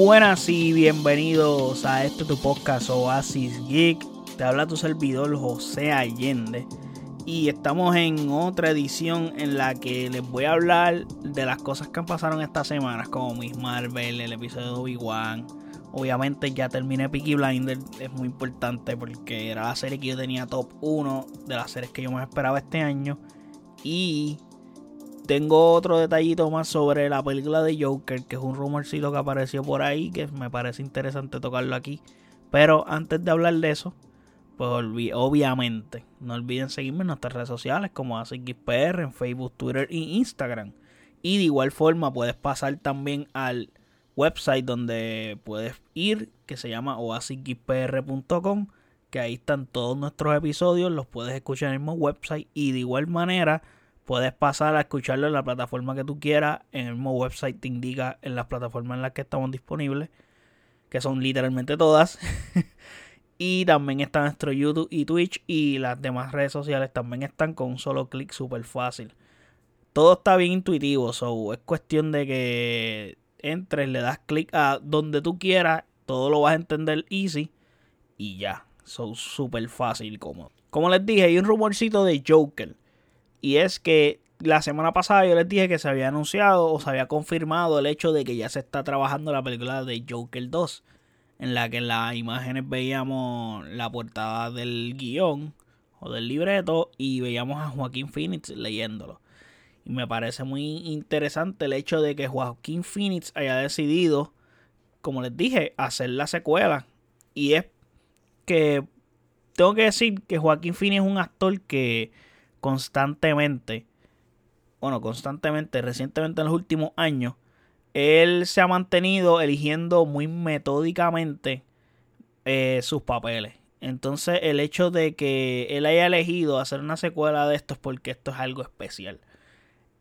Buenas y bienvenidos a este tu podcast Oasis Geek. Te habla tu servidor José Allende. Y estamos en otra edición en la que les voy a hablar de las cosas que han pasado esta semana, como Miss Marvel, el episodio de Obi-Wan. Obviamente ya terminé Peaky Blinder, es muy importante porque era la serie que yo tenía top 1 de las series que yo me esperaba este año. Y tengo otro detallito más sobre la película de Joker, que es un rumorcito que apareció por ahí, que me parece interesante tocarlo aquí. Pero antes de hablar de eso, pues obviamente no olviden seguirme en nuestras redes sociales como AsicGeekPR en Facebook, Twitter e Instagram. Y de igual forma puedes pasar también al website donde puedes ir, que se llama oasisgeekpr.com, que ahí están todos nuestros episodios, los puedes escuchar en el mismo website y de igual manera Puedes pasar a escucharlo en la plataforma que tú quieras. En el mismo website te indica en las plataformas en las que estamos disponibles. Que son literalmente todas. y también está nuestro YouTube y Twitch. Y las demás redes sociales también están con un solo clic súper fácil. Todo está bien intuitivo. So, es cuestión de que entres, le das clic a donde tú quieras. Todo lo vas a entender easy. Y ya. Son súper fácil y cómodo. Como les dije, hay un rumorcito de Joker y es que la semana pasada yo les dije que se había anunciado o se había confirmado el hecho de que ya se está trabajando la película de Joker 2. En la que en las imágenes veíamos la portada del guion o del libreto y veíamos a Joaquín Phoenix leyéndolo. Y me parece muy interesante el hecho de que Joaquín Phoenix haya decidido, como les dije, hacer la secuela. Y es que tengo que decir que Joaquín Phoenix es un actor que constantemente, bueno, constantemente, recientemente en los últimos años, él se ha mantenido eligiendo muy metódicamente eh, sus papeles. Entonces el hecho de que él haya elegido hacer una secuela de esto es porque esto es algo especial.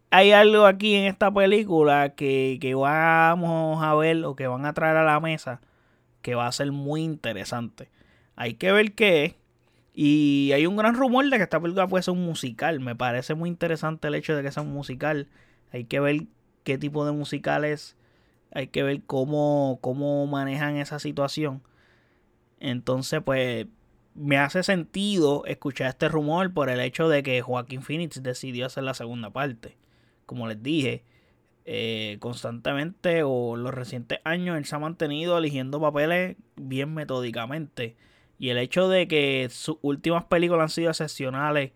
Hay algo aquí en esta película que, que vamos a ver o que van a traer a la mesa que va a ser muy interesante. Hay que ver qué es. Y hay un gran rumor de que esta película puede ser un musical. Me parece muy interesante el hecho de que sea un musical. Hay que ver qué tipo de musical es. Hay que ver cómo, cómo manejan esa situación. Entonces, pues, me hace sentido escuchar este rumor por el hecho de que Joaquín Phoenix decidió hacer la segunda parte. Como les dije, eh, constantemente o los recientes años él se ha mantenido eligiendo papeles bien metódicamente. Y el hecho de que sus últimas películas han sido excepcionales,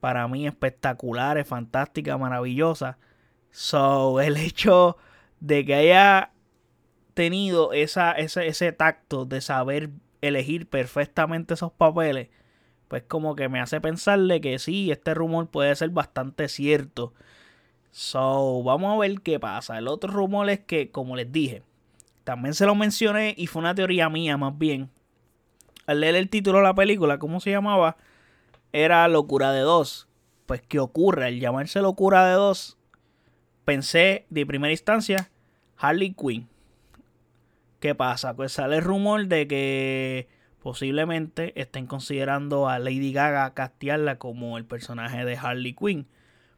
para mí espectaculares, fantásticas, maravillosas. So, el hecho de que haya tenido esa, ese, ese tacto de saber elegir perfectamente esos papeles, pues como que me hace pensarle que sí, este rumor puede ser bastante cierto. So, vamos a ver qué pasa. El otro rumor es que, como les dije, también se lo mencioné y fue una teoría mía más bien al leer el título de la película, ¿cómo se llamaba? Era Locura de Dos. Pues, ¿qué ocurre? Al llamarse Locura de Dos, pensé de primera instancia Harley Quinn. ¿Qué pasa? Pues sale el rumor de que posiblemente estén considerando a Lady Gaga castearla como el personaje de Harley Quinn.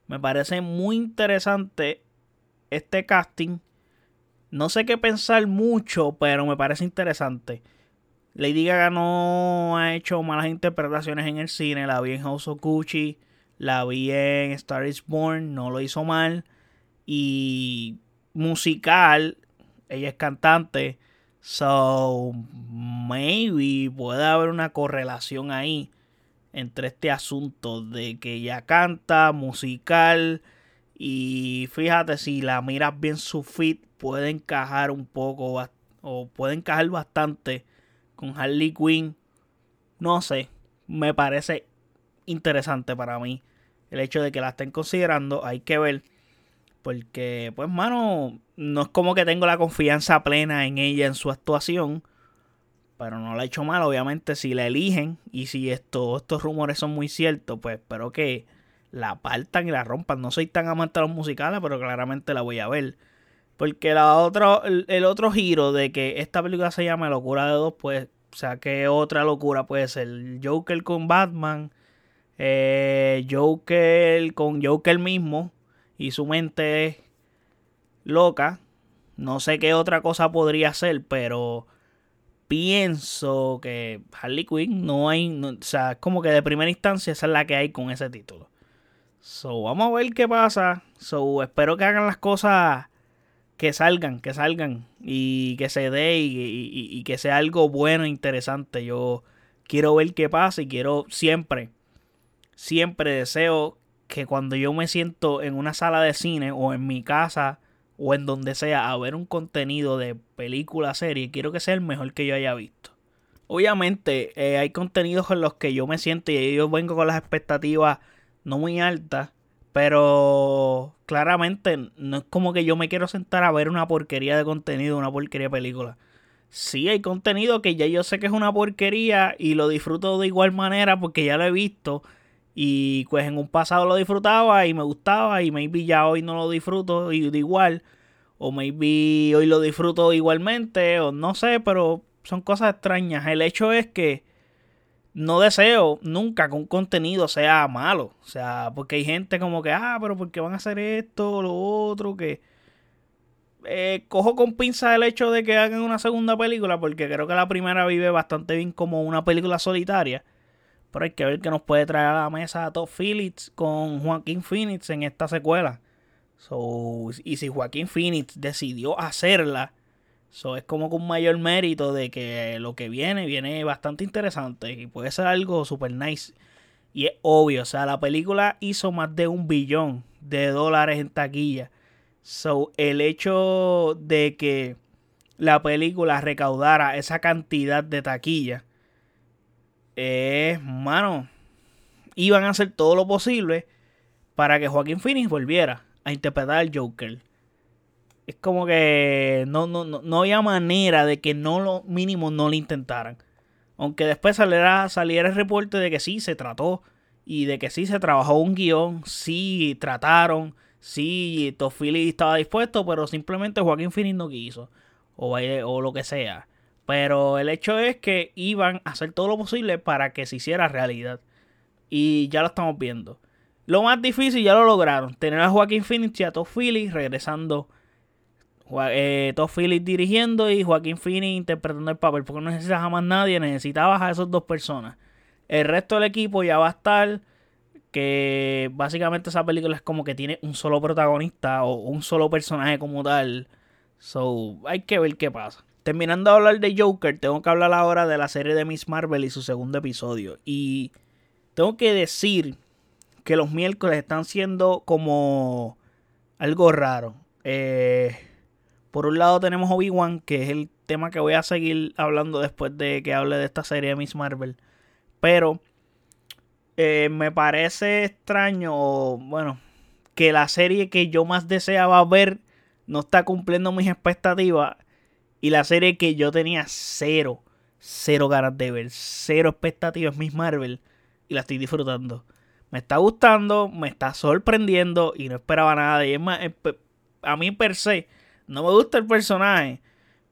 Me parece muy interesante este casting. No sé qué pensar mucho, pero me parece interesante. Lady Gaga no ha hecho malas interpretaciones en el cine. La vi en House of Gucci, la vi en Star is Born, no lo hizo mal. Y musical, ella es cantante. So, maybe puede haber una correlación ahí entre este asunto de que ella canta, musical. Y fíjate, si la miras bien su fit, puede encajar un poco o puede encajar bastante con Harley Quinn, no sé, me parece interesante para mí el hecho de que la estén considerando, hay que ver. Porque, pues, mano, no es como que tengo la confianza plena en ella, en su actuación. Pero no la ha hecho mal, obviamente, si la eligen. Y si esto, estos rumores son muy ciertos, pues espero que la partan y la rompan. No soy tan amante de los musicales, pero claramente la voy a ver. Porque la otro, el, otro giro de que esta película se llama Locura de Dos, pues, o sea, que otra locura puede ser Joker con Batman, eh, Joker con Joker mismo y su mente loca, No sé qué otra cosa podría ser, pero pienso que Harley Quinn no hay, o sea, como que de primera instancia esa es la que hay con ese título. So, vamos a ver qué pasa. So, espero que hagan las cosas que salgan, que salgan y que se dé y, que sea algo bueno e interesante. Yo quiero ver qué pasa y quiero siempre, siempre deseo que cuando yo me siento en una sala de cine o en mi casa o en donde sea a ver un contenido de película, serie, quiero que sea el mejor que yo haya visto. Obviamente eh, hay contenidos con los que yo me siento y yo vengo con las expectativas no muy altas, pero claramente no es como que yo me quiero sentar a ver una porquería de contenido, una porquería de película. Sí, hay contenido que ya yo sé que es una porquería y lo disfruto de igual manera porque ya lo he visto. Y pues en un pasado lo disfrutaba y me gustaba y maybe ya hoy no lo disfruto y de igual. O maybe hoy lo disfruto igualmente o no sé, pero son cosas extrañas. El hecho es que no deseo nunca que un contenido sea malo. O sea, porque hay gente como que, ah, pero ¿por qué van a hacer esto o lo otro? Que eh, cojo con pinza el hecho de que hagan una segunda película, porque creo que la primera vive bastante bien como una película solitaria. Pero hay que ver qué nos puede traer a la mesa a Todd Phillips con Joaquín Phoenix en esta secuela. So, y si Joaquín Phoenix decidió hacerla, So, es como con mayor mérito de que lo que viene, viene bastante interesante y puede ser algo super nice. Y es obvio, o sea, la película hizo más de un billón de dólares en taquilla. So, el hecho de que la película recaudara esa cantidad de taquilla es, mano, iban a hacer todo lo posible para que Joaquín Phoenix volviera a interpretar al Joker es como que no, no, no, había manera de que no lo mínimo no lo intentaran. Aunque después saliera, saliera el reporte de que sí se trató y de que sí se trabajó un guion, sí trataron, sí Tofili estaba dispuesto, pero simplemente Joaquín Phoenix no quiso o, o lo que sea. Pero el hecho es que iban a hacer todo lo posible para que se hiciera realidad. Y ya lo estamos viendo. Lo más difícil ya lo lograron. Tener a Joaquín Phoenix y a Todd regresando eh, Todd Phillips dirigiendo y Joaquín Phoenix interpretando el papel. Porque no necesitas a más nadie, necesitabas a esas dos personas. El resto del equipo ya va a estar. Que básicamente esa película es como que tiene un solo protagonista o un solo personaje como tal. So, hay que ver qué pasa. Terminando de hablar de Joker, tengo que hablar ahora de la serie de Miss Marvel y su segundo episodio. Y tengo que decir que los miércoles están siendo como algo raro. Eh, por un lado tenemos Obi-Wan, que es el tema que voy a seguir hablando después de que hable de esta serie de Miss Marvel. Pero eh, me parece extraño, bueno, que la serie que yo más deseaba ver no está cumpliendo mis expectativas. Y la serie que yo tenía cero, cero ganas de ver, cero expectativas Miss Marvel. Y la estoy disfrutando. Me está gustando, me está sorprendiendo y no esperaba nada. Y es más, a mí per se no me gusta el personaje.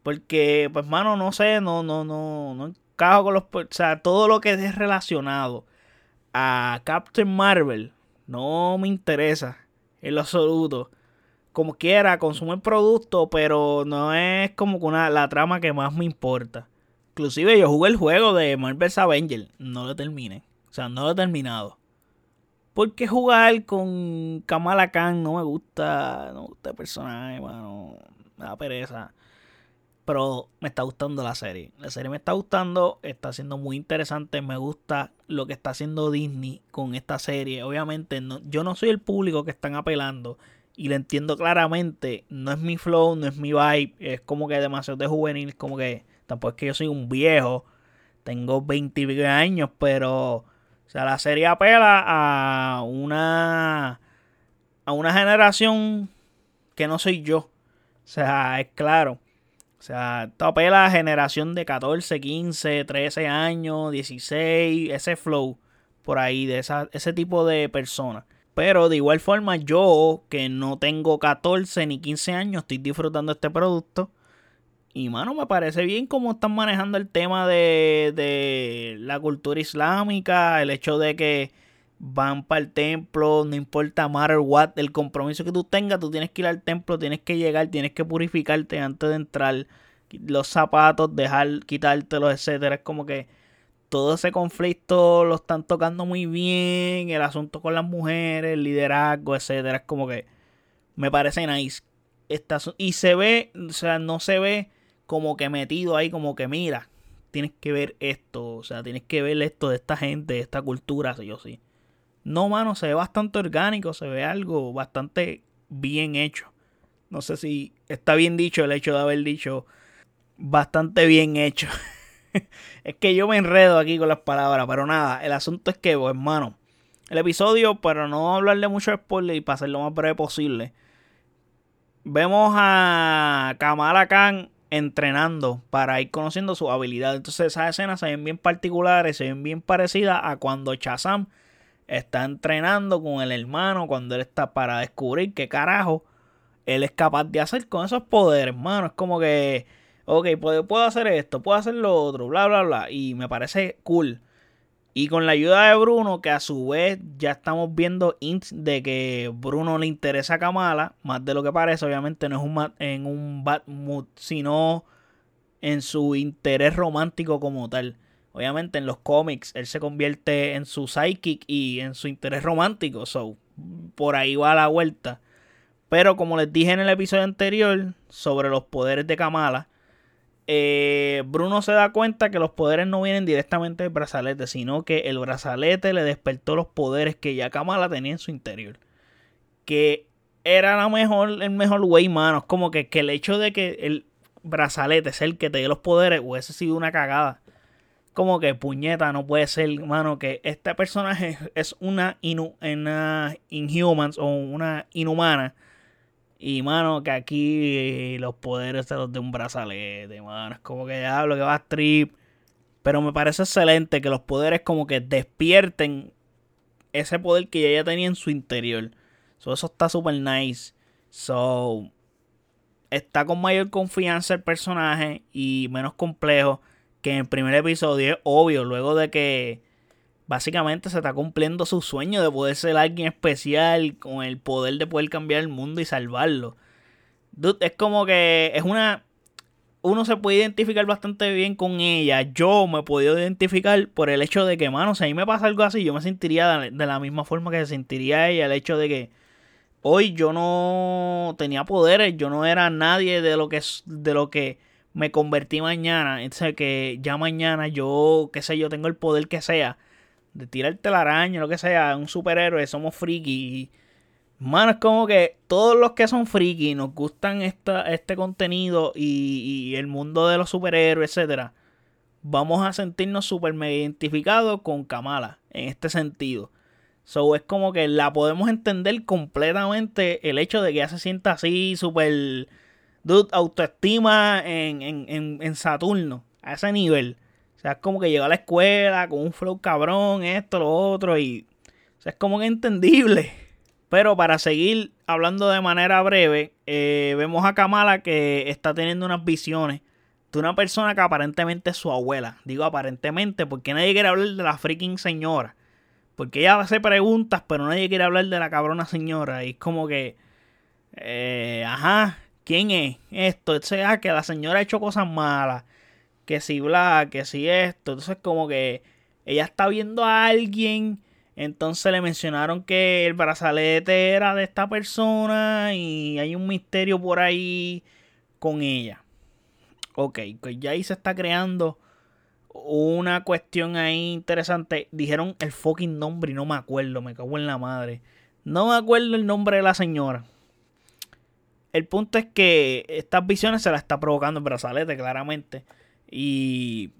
Porque, pues, mano, no sé, no, no, no, no encajo con los. O sea, todo lo que es relacionado a Captain Marvel no me interesa en lo absoluto. Como quiera, consumo el producto, pero no es como una, la trama que más me importa. Inclusive yo jugué el juego de Marvel's Avengers, no lo terminé. O sea, no lo he terminado. Porque jugar con Kamala Khan no me gusta. No me gusta el personaje, mano. Me da pereza. Pero me está gustando la serie. La serie me está gustando. Está siendo muy interesante. Me gusta lo que está haciendo Disney con esta serie. Obviamente, no, yo no soy el público que están apelando. Y lo entiendo claramente. No es mi flow, no es mi vibe. Es como que demasiado de juvenil. Como que tampoco es que yo soy un viejo. Tengo 20 años, pero o sea, la serie apela a una a una generación que no soy yo. O sea, es claro. O sea, esto apela a generación de 14, 15, 13 años, 16, ese flow por ahí, de esa, ese tipo de personas. Pero de igual forma, yo que no tengo 14 ni 15 años, estoy disfrutando este producto. Y mano, me parece bien cómo están manejando el tema de, de la cultura islámica, el hecho de que van para el templo, no importa matter what, el compromiso que tú tengas, tú tienes que ir al templo, tienes que llegar, tienes que purificarte antes de entrar, los zapatos, dejar, quitártelos, etcétera. Es como que todo ese conflicto lo están tocando muy bien, el asunto con las mujeres, el liderazgo, etcétera. Es como que me parece nice. y se ve, o sea, no se ve como que metido ahí, como que mira, tienes que ver esto, o sea, tienes que ver esto de esta gente, de esta cultura, sí o sí. No, mano, se ve bastante orgánico, se ve algo bastante bien hecho. No sé si está bien dicho el hecho de haber dicho bastante bien hecho. es que yo me enredo aquí con las palabras, pero nada, el asunto es que, pues, hermano, el episodio, para no hablarle mucho de spoiler y para ser lo más breve posible, vemos a Kamala Khan entrenando para ir conociendo su habilidad. Entonces esas escenas se ven bien particulares, se ven bien parecidas a cuando Chazam está entrenando con el hermano cuando él está para descubrir qué carajo él es capaz de hacer con esos poderes, hermano. Es como que, ok, puedo, puedo hacer esto, puedo hacer lo otro, bla, bla, bla. Y me parece cool. Y con la ayuda de Bruno, que a su vez ya estamos viendo hints de que Bruno le interesa a Kamala, más de lo que parece, obviamente no es un en un bad sino en su interés romántico como tal. Obviamente en los cómics él se convierte en su psychic y en su interés romántico. So, por ahí va la vuelta. Pero como les dije en el episodio anterior sobre los poderes de Kamala, eh, Bruno se da cuenta que los poderes no vienen directamente del brazalete, sino que el brazalete le despertó los poderes que ya Kamala tenía en su interior. Que era la mejor, el mejor way, mano. Es como que, que el hecho de que el brazalete es el que te dé los poderes hubiese sido una cagada como que puñeta, no puede ser, mano, que este personaje es una, Inhumans o una inhumana. Y, mano, que aquí los poderes se los de un brazalete, mano. Es como que ya lo que va a strip. Pero me parece excelente que los poderes como que despierten ese poder que ella tenía en su interior. So, eso está súper nice. So, está con mayor confianza el personaje y menos complejo que en el primer episodio es obvio, luego de que básicamente se está cumpliendo su sueño de poder ser alguien especial con el poder de poder cambiar el mundo y salvarlo. es como que es una... Uno se puede identificar bastante bien con ella. Yo me he podido identificar por el hecho de que, mano, si a mí me pasa algo así, yo me sentiría de la misma forma que se sentiría ella. El hecho de que hoy yo no tenía poderes, yo no era nadie de lo que, de lo que me convertí mañana, entonces que ya mañana yo, qué sé yo, tengo el poder que sea de tirarte la araña, lo que sea, un superhéroe, somos friki. Mano, es como que todos los que son friki nos gustan esta, este contenido y, el mundo de los superhéroes, etcétera, vamos a sentirnos súper identificados con Kamala en este sentido. So es como que la podemos entender completamente el hecho de que ella se sienta así, súper dude, autoestima en, en, en, Saturno, a ese nivel. O sea, es como que llegó a la escuela con un flow cabrón, esto, lo otro, y o sea, es como que entendible. Pero para seguir hablando de manera breve, eh, vemos a Kamala que está teniendo unas visiones de una persona que aparentemente es su abuela. Digo aparentemente porque nadie quiere hablar de la freaking señora. Porque ella hace preguntas, pero nadie quiere hablar de la cabrona señora. Y es como que, eh, ajá, ¿Quién es esto? O sea, que la señora ha hecho cosas malas. Que si bla, que si esto. Entonces, como que ella está viendo a alguien. Entonces le mencionaron que el brazalete era de esta persona. Y hay un misterio por ahí con ella. Ok, pues ya ahí se está creando una cuestión ahí interesante. Dijeron el fucking nombre y no me acuerdo. Me cago en la madre. No me acuerdo el nombre de la señora. El punto es que estas visiones se las está provocando el brazalete, claramente. Y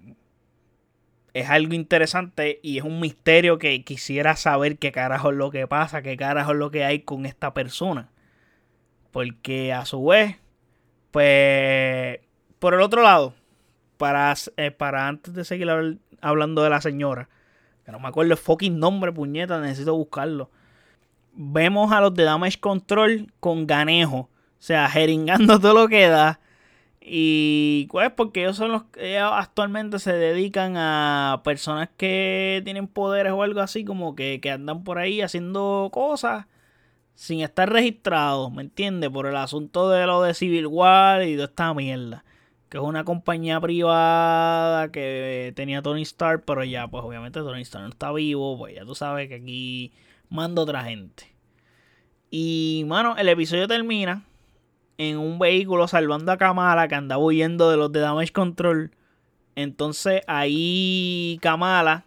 es algo interesante y es un misterio que quisiera saber qué carajo es lo que pasa, qué carajo es lo que hay con esta persona. Porque a su vez, pues, por el otro lado, para, eh, para antes de seguir hablando de la señora, que no me acuerdo el fucking nombre, puñeta, necesito buscarlo. Vemos a los de Damage Control con ganejo o sea, jeringando todo lo que da. Y pues porque ellos son los que actualmente se dedican a personas que tienen poderes o algo así, como que, que andan por ahí haciendo cosas sin estar registrados, ¿me entiendes? Por el asunto de lo de Civil War y de esta mierda. Que es una compañía privada que tenía Tony Stark, pero ya, pues obviamente Tony Stark no está vivo, pues ya tú sabes que aquí manda otra gente. Y, mano, el episodio termina en un vehículo salvando a Kamala que andaba huyendo de los de Damage Control. Entonces ahí Kamala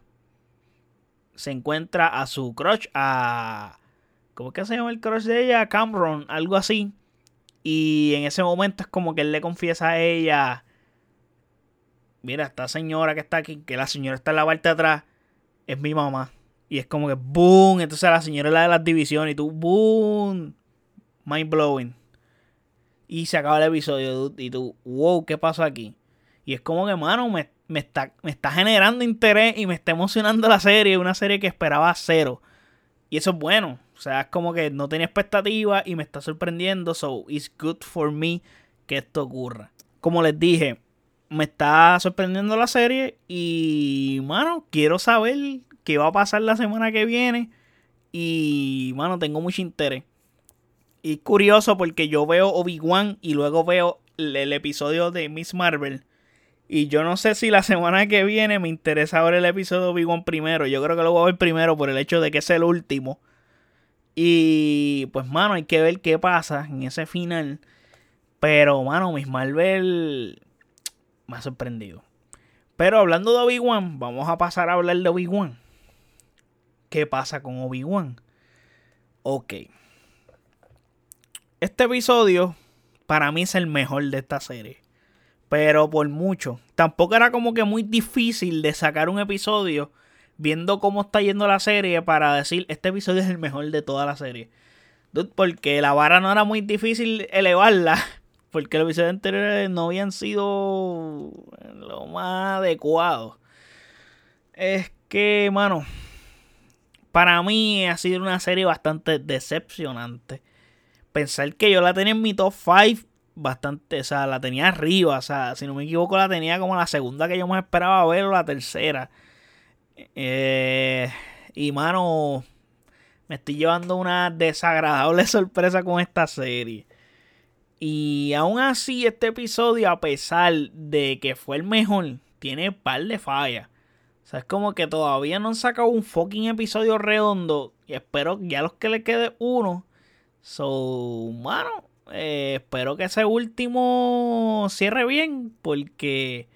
se encuentra a su crush, a... ¿Cómo es que se llama el crush de ella? Cameron, algo así. Y en ese momento es como que él le confiesa a ella, mira, esta señora que está aquí, que la señora está en la parte de atrás, es mi mamá. Y es como que, boom, entonces la señora es la de las divisiones y tú, boom, mind blowing. Y se acaba el episodio y tú, wow, ¿qué pasó aquí? Y es como que, mano, me, está, me está generando interés y me está emocionando la serie. Una serie que esperaba cero. Y eso es bueno. O sea, es como que no tenía expectativa y me está sorprendiendo. So, it's good for me que esto ocurra. Como les dije, me está sorprendiendo la serie. Y, mano, quiero saber qué va a pasar la semana que viene. Y, mano, tengo mucho interés. Y curioso porque yo veo Obi-Wan y luego veo el, episodio de Miss Marvel. Y yo no sé si la semana que viene me interesa ver el episodio de Obi-Wan primero. Yo creo que lo voy a ver primero por el hecho de que es el último. Y pues, mano, hay que ver qué pasa en ese final. Pero, mano, Miss Marvel me ha sorprendido. Pero hablando de Obi-Wan, vamos a pasar a hablar de Obi-Wan. ¿Qué pasa con Obi-Wan? Ok. Este episodio para mí es el mejor de esta serie. Pero por mucho. Tampoco era como que muy difícil de sacar un episodio viendo cómo está yendo la serie para decir este episodio es el mejor de toda la serie. Porque la vara no era muy difícil elevarla. Porque los episodios anteriores no habían sido lo más adecuado. Es que, mano, para mí ha sido una serie bastante decepcionante pensar que yo la tenía en mi top 5 bastante, o sea, la tenía arriba, o sea, si no me equivoco la tenía como la segunda que yo más esperaba ver o la tercera. Eh, y mano, me estoy llevando una desagradable sorpresa con esta serie. Y aún así, este episodio, a pesar de que fue el mejor, tiene par de fallas. O sea, es como que todavía no han sacado un fucking episodio redondo. Y espero que ya los que le quede uno So, mano, eh, espero que ese último cierre bien porque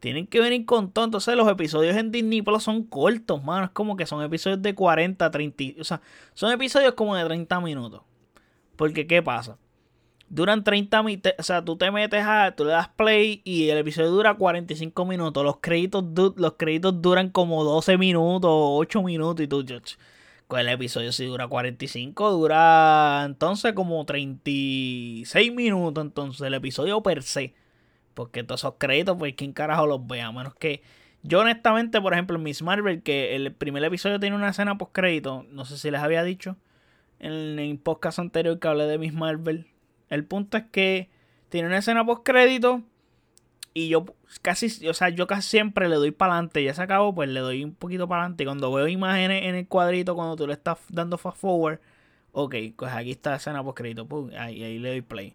tienen que venir con todo. Entonces, los episodios en Disney Plus son cortos, mano. Es como que son episodios de 40, 30. O sea, son episodios como de 30 minutos. Porque, ¿qué pasa? Duran 30 minutos. O sea, tú te metes a. Tú le das play y el episodio dura 45 minutos. Los créditos, los créditos duran como 12 minutos, 8 minutos y tú, pues el episodio si dura 45, dura entonces como 36 minutos entonces el episodio per se. Porque todos esos créditos, pues quién carajo los ve, a menos que... Yo honestamente, por ejemplo, en Miss Marvel, que el primer episodio tiene una escena post crédito, no sé si les había dicho en el podcast anterior que hablé de Miss Marvel. El punto es que tiene una escena post crédito y yo casi, o sea, yo casi siempre le doy para adelante. Ya se acabó, pues le doy un poquito para adelante. Cuando veo imágenes en el cuadrito, cuando tú le estás dando fast forward, ok, pues aquí está la escena post crédito. ahí, ahí le doy play.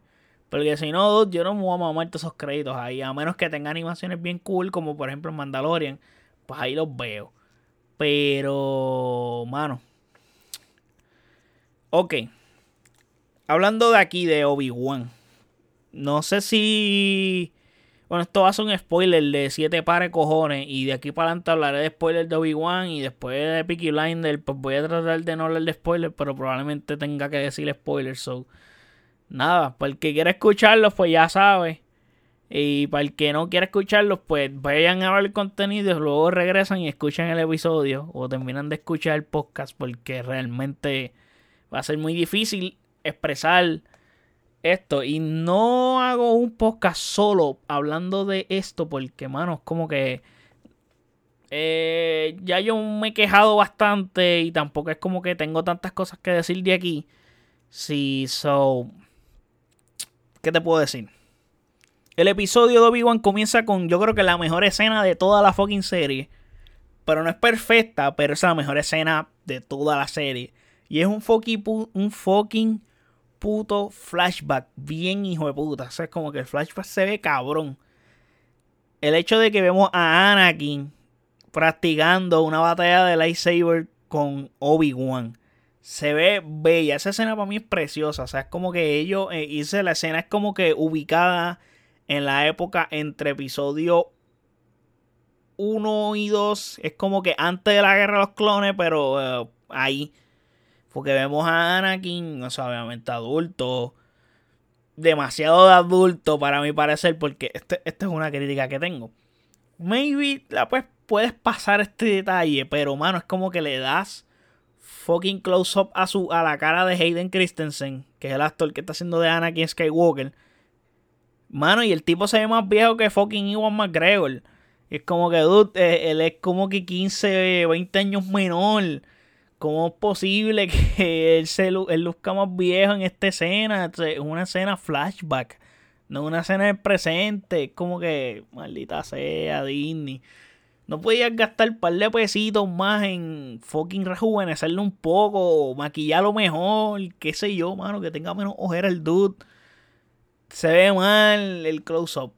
Porque si no, yo no me voy a mamar todos esos créditos ahí. A menos que tenga animaciones bien cool, como por ejemplo Mandalorian, pues ahí los veo. Pero, mano. Ok. Hablando de aquí de Obi-Wan. No sé si bueno, esto va a ser un spoiler de 7 pares cojones. Y de aquí para adelante hablaré de spoiler de Obi-Wan. Y después de Peaky Blinder, pues voy a tratar de no hablar de spoiler. Pero probablemente tenga que decir spoiler. So, nada, para el que quiera escucharlos, pues ya sabe. Y para el que no quiera escucharlos, pues vayan a ver el contenido. Luego regresan y escuchan el episodio. O terminan de escuchar el podcast. Porque realmente va a ser muy difícil expresar esto. Y no hago un podcast solo hablando de esto porque, mano, es como que... Eh, ya yo me he quejado bastante y tampoco es como que tengo tantas cosas que decir de aquí. Sí, so... ¿Qué te puedo decir? El episodio de Obi-Wan comienza con, yo creo que la mejor escena de toda la fucking serie. Pero no es perfecta, pero es la mejor escena de toda la serie. Y es un fucking, un fucking puto flashback. Bien hijo de puta. O sea, es como que el flashback se ve cabrón. El hecho de que vemos a Anakin practicando una batalla de lightsaber con Obi-Wan. Se ve bella. Esa escena para mí es preciosa. O sea, es como que ellos. Eh, hice la escena es como que ubicada en la época entre episodio 1 y 2. Es como que antes de la guerra de los clones, pero eh, ahí. Porque vemos a Anakin, o sea, obviamente adulto. Demasiado de adulto para mi parecer, porque esta este es una crítica que tengo. Maybe la pues, puedes pasar este detalle, pero mano, es como que le das fucking close up a, su, a la cara de Hayden Christensen, que es el actor que está haciendo de Anakin Skywalker. Mano, y el tipo se ve más viejo que fucking Iwan McGregor. Y es como que, dude, eh, él es como que 15, 20 años menor. ¿Cómo es posible que él, se, él luzca más viejo en esta escena? Es una escena flashback, no una escena del presente. Es como que, maldita sea, Disney. No podías gastar un par de pesitos más en fucking rejuvenecerlo un poco, maquillarlo mejor, qué sé yo, mano, que tenga menos ojera el dude. Se ve mal el close-up.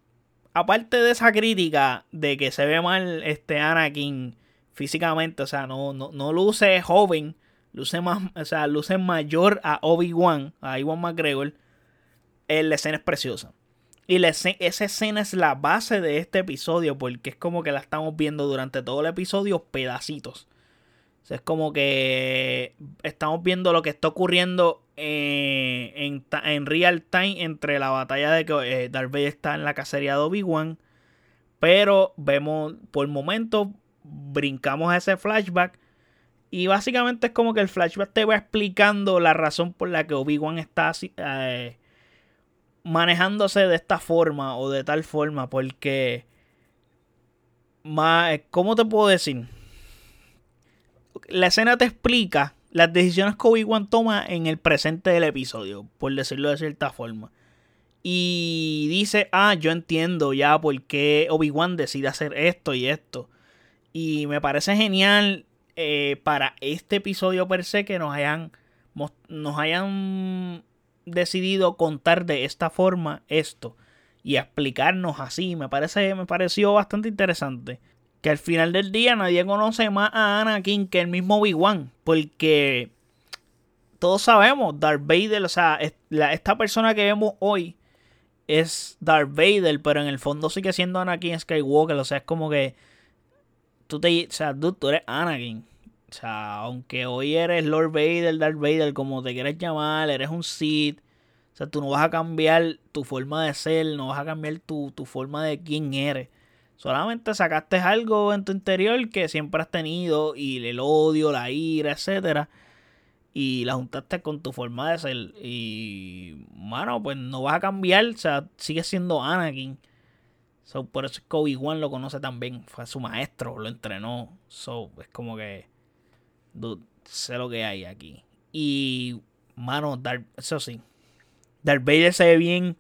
Aparte de esa crítica de que se ve mal este Anakin físicamente, o sea, no, no, luce joven, luce más, o sea, luce mayor a Obi-Wan, a Iwan McGregor, la escena es preciosa. Y esa escena es la base de este episodio, porque es como que la estamos viendo durante todo el episodio pedacitos. O sea, es como que estamos viendo lo que está ocurriendo eh, en, real time entre la batalla de que eh, Darth Vader está en la cacería de Obi-Wan. Pero vemos, por el momento, brincamos a ese flashback. Y básicamente es como que el flashback te va explicando la razón por la que Obi-Wan está eh, manejándose de esta forma o de tal forma. Porque, ¿cómo te puedo decir? La escena te explica las decisiones que Obi-Wan toma en el presente del episodio, por decirlo de cierta forma. Y dice, ah, yo entiendo ya por qué Obi-Wan decide hacer esto y esto. Y me parece genial eh, para este episodio per se que nos hayan, nos hayan decidido contar de esta forma esto y explicarnos así. Me, parece, me pareció bastante interesante. Que al final del día nadie conoce más a Anakin que el mismo Obi-Wan. Porque todos sabemos, Darth Vader, o sea, esta persona que vemos hoy es Darth Vader, pero en el fondo sigue siendo Anakin Skywalker. O sea, es como que tú te, o sea, tú eres Anakin. O sea, aunque hoy eres Lord Vader, Darth Vader, como te quieras llamar, eres un Sith. O sea, tú no vas a cambiar tu forma de ser, no vas a cambiar tu, tu forma de quién eres. Solamente sacaste algo en tu interior que siempre has tenido y el odio, la ira, etcétera. Y la juntaste con tu forma de ser. Y, mano, pues no vas a cambiar. O sea, sigue siendo Anakin. So, por eso es que Obi-Wan lo conoce también. Fue su maestro, lo entrenó. So, es como que. Dude, sé lo que hay aquí. Y, mano, Darth, eso sí. Darth Vader se ve bien.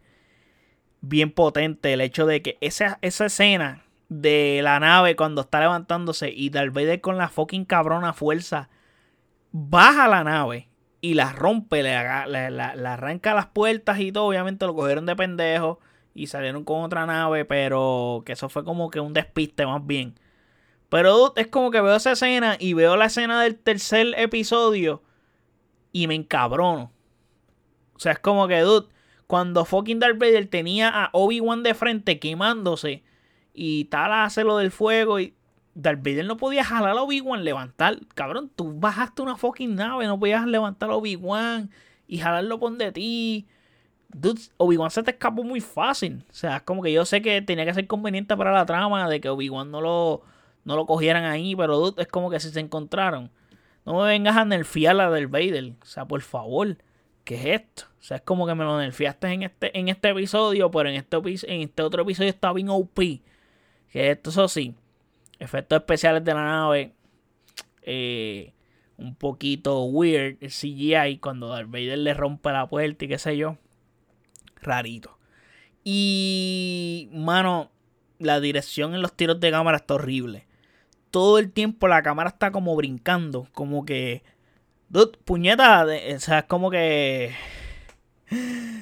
Bien potente. El hecho de que esa, esa escena de la nave cuando está levantándose y Darth Vader con la fucking cabrona fuerza baja la nave y la rompe, le, arranca las puertas y todo. Obviamente lo cogieron de pendejo y salieron con otra nave, pero que eso fue como que un despiste más bien. Pero es como que veo esa escena y veo la escena del tercer episodio y me encabrono. O sea, es como que, dude, cuando fucking Darth tenía a Obi-Wan de frente quemándose y tal hace lo del fuego y Darth Vader no podía jalar a Obi-Wan, levantar. Cabrón, tú bajaste una fucking nave, no podías levantar a Obi-Wan y jalarlo por de ti. Dude, Obi-Wan se te escapó muy fácil. O sea, es como que yo sé que tenía que ser conveniente para la trama de que Obi-Wan no lo, no lo cogieran ahí, pero dude, es como que si se encontraron. No me vengas a nerfear la del Vader. O sea, por favor, ¿qué es esto? O sea, es como que me lo nerfeaste en este, en este episodio, pero en este, en este otro episodio está bien OP. Que esto, eso sí, efectos especiales de la nave. Eh, un poquito weird el CGI cuando Darth Vader le rompe la puerta y qué sé yo. Rarito. Y, mano, la dirección en los tiros de cámara está horrible. Todo el tiempo la cámara está como brincando, como que... puñeta, o sea, es como que...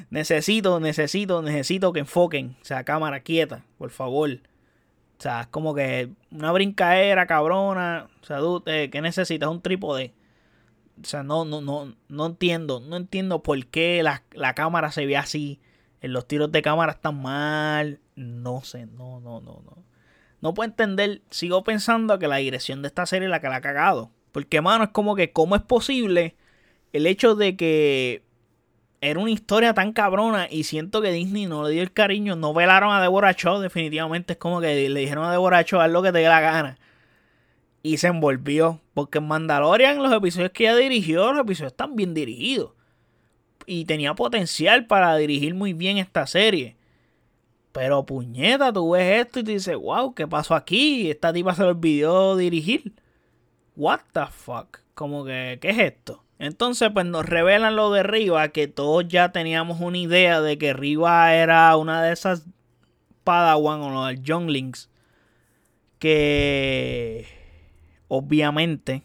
Necesito, necesito, necesito que enfoquen. O sea, cámara quieta, por favor. O sea, es como que una brincaera cabrona. O sea, dude, eh, ¿qué necesitas? Un trípode. O sea, no, no, no, no entiendo. No entiendo por qué la, la cámara se ve así. En los tiros de cámara están mal. No sé, no, no, no, no. No puedo entender. Sigo pensando que la dirección de esta serie es la que la ha cagado. Porque, mano, es como que, ¿cómo es posible el hecho de que era una historia tan cabrona y siento que Disney no le dio el cariño. No velaron a Deborah Chow, definitivamente. Es como que le dijeron a Deborah Chow, haz lo que te dé la gana. Y se envolvió. Porque en Mandalorian, los episodios que ella dirigió, los episodios están bien dirigidos. Y tenía potencial para dirigir muy bien esta serie. Pero puñeta, tú ves esto y te dices, wow, ¿qué pasó aquí? Esta tipa se le olvidó dirigir. What the fuck? Como que, ¿qué es esto? Entonces, pues nos revelan lo de Riva, que todos ya teníamos una idea de que Riva era una de esas Padawan o los Younglings que obviamente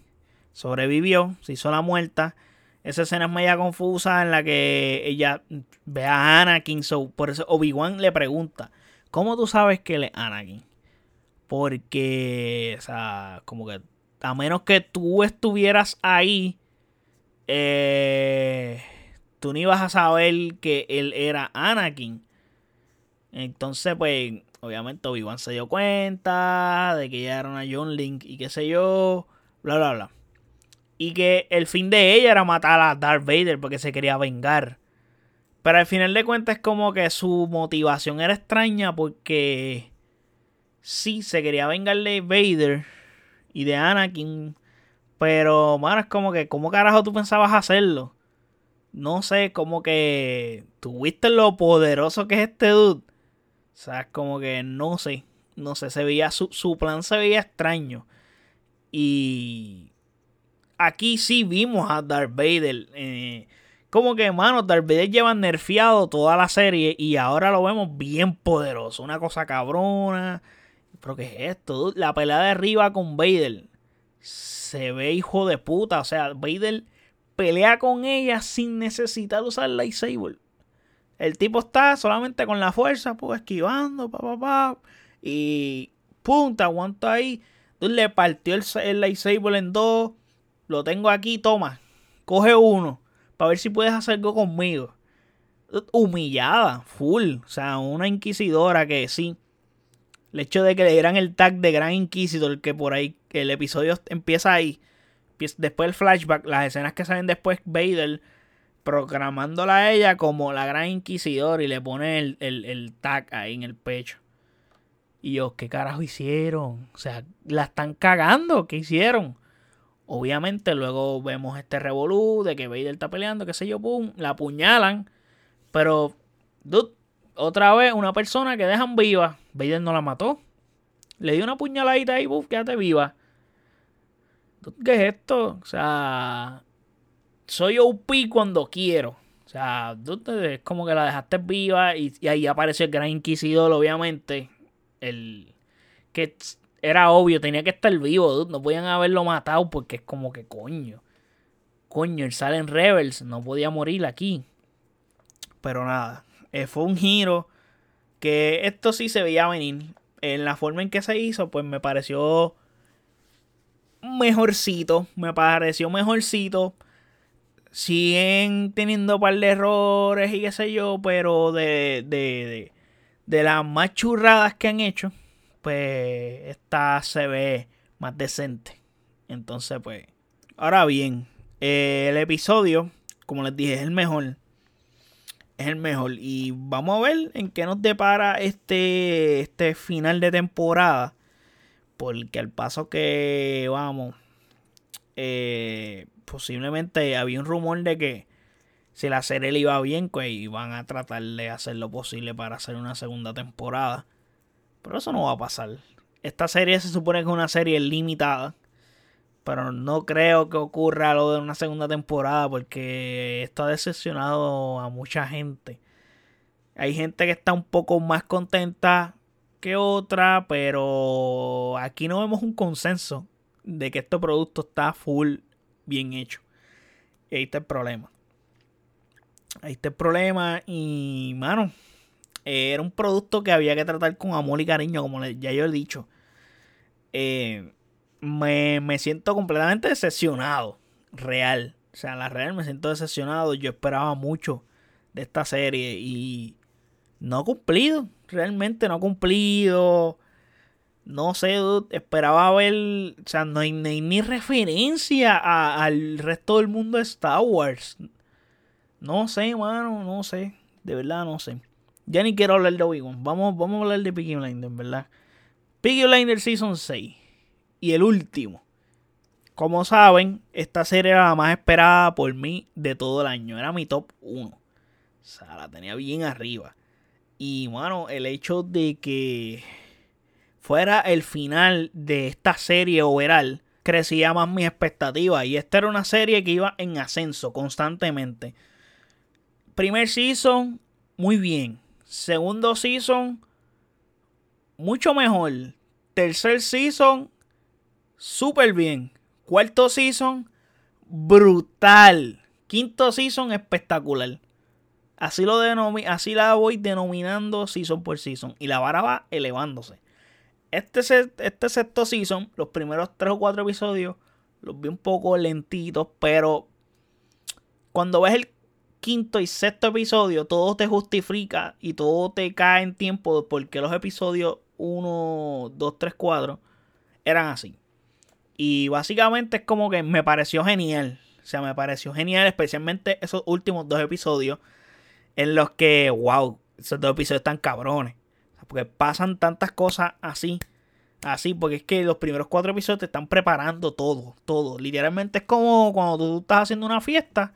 sobrevivió, se hizo la muerta. Esa escena es media confusa en la que ella ve a Anakin. por eso Obi-Wan le pregunta: ¿Cómo tú sabes que él es Anakin? Porque, o sea, como que a menos que tú estuvieras ahí eh, tú ni ibas a saber que él era Anakin. Entonces, pues, obviamente Obi-Wan se dio cuenta de que ella era una John Link y qué sé yo, bla, bla, bla. Y que el fin de ella era matar a Darth Vader porque se quería vengar. Pero al final de cuentas como que su motivación era extraña porque sí, se quería vengar de Vader y de Anakin pero, mano, es como que, ¿cómo carajo tú pensabas hacerlo? No sé, como que tuviste lo poderoso que es este dude. O sea, como que no sé. No sé, se veía, su, su plan se veía extraño. Y aquí sí vimos a Darth Vader. Eh, como que, mano, Darth Vader lleva nerfeado toda la serie y ahora lo vemos bien poderoso. Una cosa cabrona. ¿Pero qué es esto? La pelea de arriba con Vader se ve hijo de puta. O sea, Vader pelea con ella sin necesidad de usar lightsaber. El tipo está solamente con la fuerza, pues esquivando, pa, pa, pa. Y pum, te aguanto ahí. Entonces le partió el, el lightsaber en dos. Lo tengo aquí, toma. Coge uno. Para ver si puedes hacer algo conmigo. Humillada, full. O sea, una inquisidora que sí. El hecho de que le dieran el tag de Gran Inquisidor, que por ahí el episodio empieza ahí. Después el flashback, las escenas que salen después, Vader programándola a ella como la Gran Inquisidor y le pone el, el tag ahí en el pecho. Y yo, ¿qué carajo hicieron? O sea, la están cagando. ¿Qué hicieron? Obviamente luego vemos este revolú de que Vader está peleando, qué sé yo, pum, la apuñalan. Pero, dude, otra vez una persona que dejan viva. Vader no la mató. Le dio una puñaladita ahí, buf, quédate viva. ¿Qué es esto? O sea, soy OP cuando quiero. O sea, es como que la dejaste viva y, ahí aparece el gran inquisidor, obviamente. El que era obvio, tenía que estar vivo, no podían haberlo matado porque es como que coño. Coño, él sale en Rebels, no podía morir aquí. Pero nada, eh, fue un giro que esto sí se veía venir. En la forma en que se hizo, pues me pareció mejorcito. Me pareció mejorcito. Siguen teniendo un par de errores y qué sé yo, pero de, de, de, las más churradas que han hecho, pues esta se ve más decente. Entonces, pues, ahora bien, el episodio, como les dije, es el mejor es el mejor. Y vamos a ver en qué nos depara este, este final de temporada. Porque al paso que vamos, eh, posiblemente había un rumor de que si la serie le iba bien, pues iban a tratar de hacer lo posible para hacer una segunda temporada. Pero eso no va a pasar. Esta serie se supone que es una serie limitada. Pero no creo que ocurra lo de una segunda temporada porque esto ha decepcionado a mucha gente. Hay gente que está un poco más contenta que otra, pero aquí no vemos un consenso de que este producto está full bien hecho. Y ahí está el problema. Ahí está el problema y, mano, era un producto que había que tratar con amor y cariño, como ya yo he dicho. Eh, me, me, siento completamente decepcionado. Real. O sea, la real me siento decepcionado. Yo esperaba mucho de esta serie y no ha cumplido. Realmente no ha cumplido. No sé, esperaba ver. O sea, no hay, ni referencia al resto del mundo de Star Wars. No sé, mano, no sé. De verdad, no sé. Ya ni quiero hablar de Obi-Wan. Vamos, vamos a hablar de Piggy Blinders, ¿verdad? Piggy Blinders Season 6. Y el último. Como saben, esta serie era la más esperada por mí de todo el año. Era mi top 1. O sea, la tenía bien arriba. Y bueno, el hecho de que fuera el final de esta serie overall crecía más mi expectativa. Y esta era una serie que iba en ascenso constantemente. Primer season, muy bien. Segundo season, mucho mejor. Tercer season, súper bien. Cuarto season, brutal. Quinto season, espectacular. Así, lo así la voy denominando season por season. Y la vara va elevándose. Este, este sexto season, los primeros tres o cuatro episodios, los vi un poco lentitos, pero cuando ves el quinto y sexto episodio, todo te justifica y todo te cae en tiempo porque los episodios 1, 2, 3, 4 eran así. Y básicamente es como que me pareció genial. O sea, me pareció genial, especialmente esos últimos dos episodios en los que, wow, esos dos episodios están cabrones. Porque pasan tantas cosas así. Así, porque es que los primeros cuatro episodios te están preparando todo, todo. Literalmente es como cuando tú estás haciendo una fiesta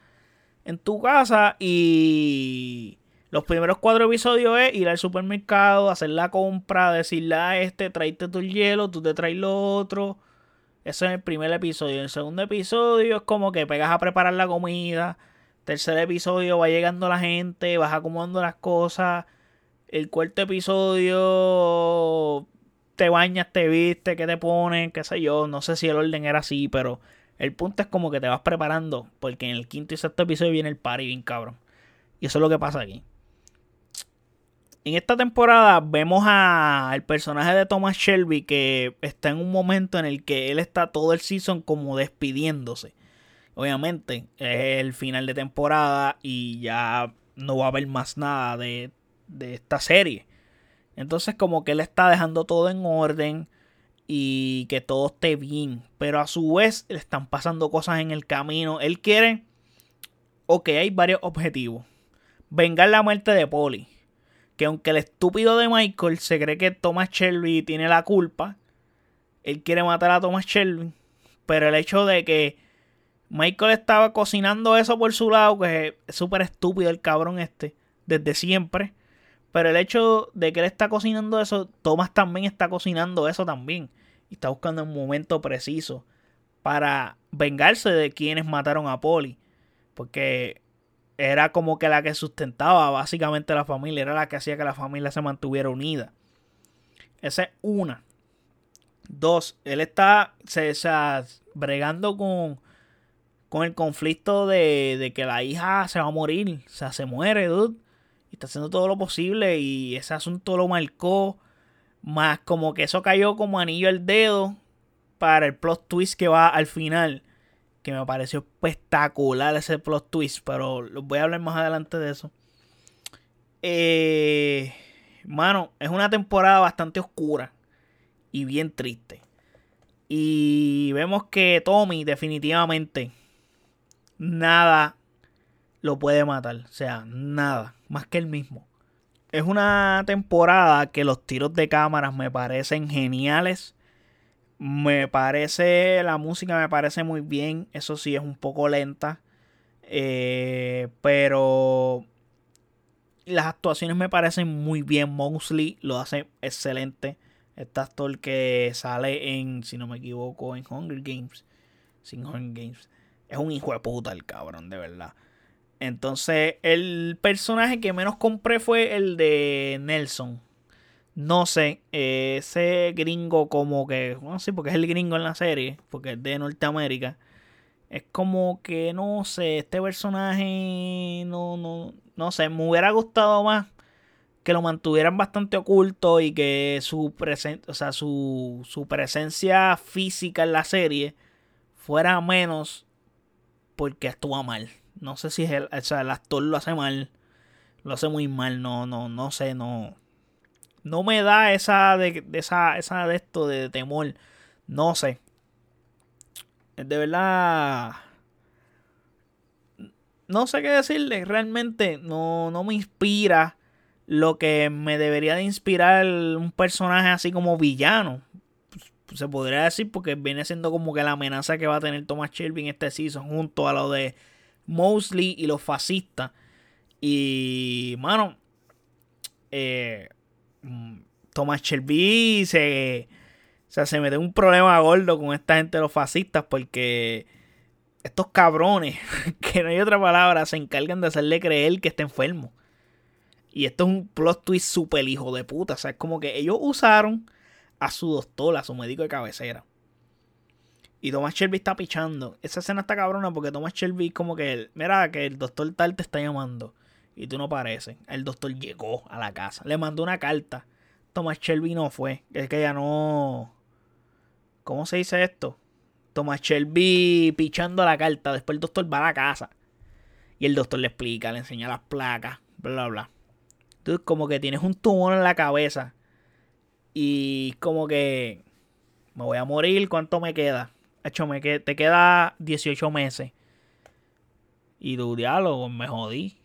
en tu casa y los primeros cuatro episodios es ir al supermercado, hacer la compra, decirle a este, tráete tu hielo, tú te traes lo otro. Ese es el primer episodio. El segundo episodio es como que pegas a preparar la comida. Tercer episodio va llegando la gente, vas acomodando las cosas. El cuarto episodio te bañas, te viste, qué te ponen, qué sé yo. No sé si el orden era así, pero el punto es como que te vas preparando. Porque en el quinto y sexto episodio viene el party bien cabrón. Y eso es lo que pasa aquí. En esta temporada vemos al personaje de Thomas Shelby que está en un momento en el que él está todo el season como despidiéndose obviamente es el final de temporada y ya no va a haber más nada de, esta serie. Entonces como que él está dejando todo en orden y que todo esté bien. Pero a su vez le están pasando cosas en el camino. Él quiere... Ok, hay varios objetivos. Vengar la muerte de Polly. Que aunque el estúpido de Michael se cree que Thomas Shelby tiene la culpa. Él quiere matar a Thomas Shelby. Pero el hecho de que Michael estaba cocinando eso por su lado, que es súper estúpido el cabrón este, desde siempre. Pero el hecho de que él está cocinando eso, Thomas también está cocinando eso también. Y está buscando un momento preciso para vengarse de quienes mataron a Polly. Porque era como que la que sustentaba básicamente la familia, era la que hacía que la familia se mantuviera unida. Esa es una. Dos, él está se, bregando con, con el conflicto de, que la hija se va a morir. O sea, se muere, dude. Y está haciendo todo lo posible. Y ese asunto lo marcó. Más como que eso cayó como anillo al dedo. Para el plot twist que va al final. Que me pareció espectacular ese plot twist. Pero voy a hablar más adelante de eso. Eh, mano, es una temporada bastante oscura. Y bien triste. Y vemos que Tommy definitivamente nada lo puede matar. O sea, nada. Más que el mismo. Es una temporada que los tiros de cámaras me parecen geniales. Me parece, la música me parece muy bien. Eso sí, es un poco lenta. Eh, pero las actuaciones me parecen muy bien. Mosley lo hace excelente. Este actor que sale en, si no me equivoco, en Hunger Games. Sin Hunger Games. Es un hijo de puta el cabrón, de verdad. Entonces, el personaje que menos compré fue el de Nelson. No sé, ese gringo como que, no sé, porque es el gringo en la serie, porque es de Norteamérica. Es como que, no sé, este personaje, no, no, no sé, me hubiera gustado más que lo mantuvieran bastante oculto y que su, presen o sea, su, su presencia física en la serie fuera menos porque actúa mal. No sé si es el, o sea, el actor lo hace mal. Lo hace muy mal. No, no, no sé, no. No me da esa de, esa, esa de esto de temor. No sé. De verdad. No sé qué decirle. Realmente no, no me inspira lo que me debería de inspirar un personaje así como villano se podría decir porque viene siendo como que la amenaza que va a tener Thomas Shelby en este season junto a lo de Mosley y los fascistas. Y, mano, eh, mm, Thomas Shelby se, o sea, se mete un problema gordo con esta gente de los fascistas porque estos cabrones, que no hay otra palabra, se encargan de hacerle creer que está enfermo. Y esto es un plot twist super hijo de puta. O sea, es como que ellos usaron a su doctor, a su médico de cabecera. Y Thomas Shelby está pichando. Esa escena está cabrona porque Thomas Shelby como que, mira, que el doctor tal te está llamando. Y tú no pareces. El doctor llegó a la casa. Le mandó una carta. Thomas Shelby no fue. Es que ya no... ¿Cómo se dice esto? Thomas Shelby pichando la carta. Después el doctor va a la casa. Y el doctor le explica, le enseña las placas, bla, bla. Entonces como que tienes un tumor en la cabeza y como que me voy a morir, ¿cuánto me queda? Me te queda 18 meses. Y tu diálogo, me jodí.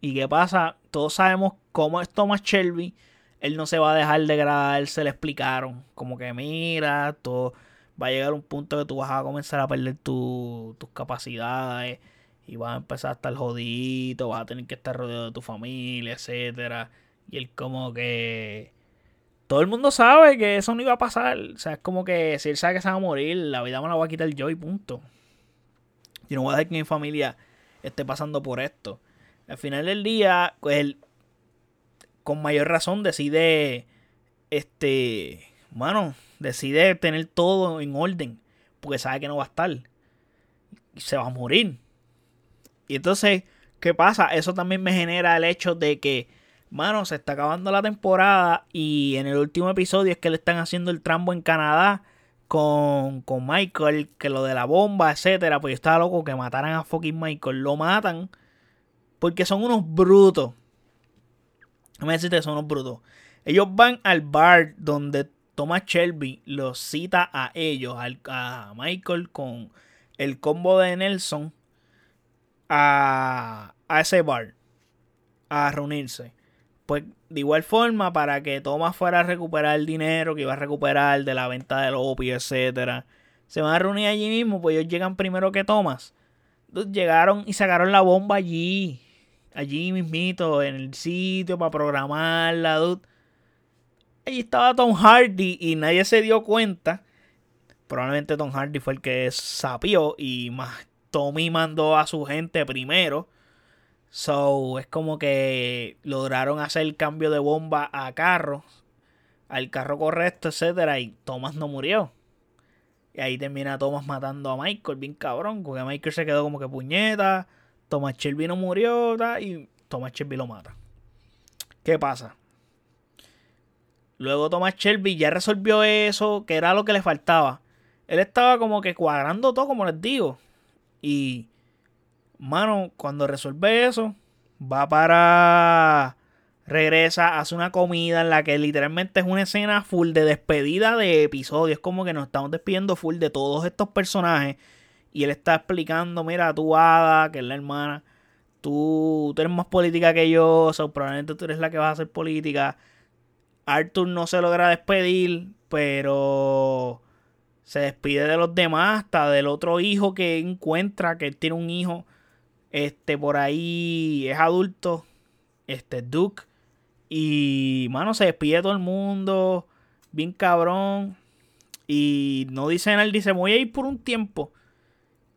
¿Y qué pasa? Todos sabemos cómo es Thomas Shelby. Él no se va a dejar degradar, se le explicaron. Como que mira, todo va a llegar un punto que tú vas a comenzar a perder tus capacidades. Y vas a empezar a estar jodido, vas a tener que estar rodeado de tu familia, etcétera. Y él como que todo el mundo sabe que eso no iba a pasar. O sea, es como que si él sabe que se va a morir, la vida me la va a quitar yo y punto. Yo no voy a dejar que mi familia esté pasando por esto. Al final del día, pues él con mayor razón decide, este, bueno, decide tener todo en orden, porque sabe que no va a estar. Y se va a morir. Y entonces, ¿qué pasa? Eso también me genera el hecho de que Mano, se está acabando la temporada y en el último episodio es que le están haciendo el trambo en Canadá con, con Michael, que lo de la bomba, etcétera. Pues yo estaba loco que mataran a fucking Michael. Lo matan porque son unos brutos. me decirte, son unos brutos. Ellos van al bar donde Thomas Shelby los cita a ellos, a Michael con el combo de Nelson, a, a ese bar, a reunirse. Pues de igual forma, para que Thomas fuera a recuperar el dinero que iba a recuperar de la venta del opio, etcétera, se van a reunir allí mismo, pues ellos llegan primero que Thomas. Llegaron y sacaron la bomba allí, allí mismito, en el sitio para programarla, dude. Allí estaba Tom Hardy y nadie se dio cuenta. Probablemente Tom Hardy fue el que sapió y más Tommy mandó a su gente primero So, es como que lograron hacer el cambio de bomba a carro, al carro correcto, etcétera, y Thomas no murió. Y ahí termina Thomas matando a Michael, bien cabrón, porque Michael se quedó como que puñeta, Thomas Shelby no murió, y Thomas Shelby lo mata. ¿Qué pasa? Luego Thomas Shelby ya resolvió eso, que era lo que le faltaba. Él estaba como que cuadrando todo, como les digo. Y Mano, cuando resuelve eso, va para. Regresa, hace una comida en la que literalmente es una escena full de despedida de episodios. Es como que nos estamos despidiendo full de todos estos personajes. Y él está explicando: Mira, tú, Ada, que es la hermana, tú, tú eres más política que yo. O probablemente tú eres la que vas a hacer política. Arthur no se logra despedir, pero se despide de los demás, hasta del otro hijo que encuentra, que tiene un hijo este, por ahí es adulto. Este, Duke. Y, mano, se despide todo el mundo. Bien cabrón. Y no dice nada, él dice, voy a ir por un tiempo.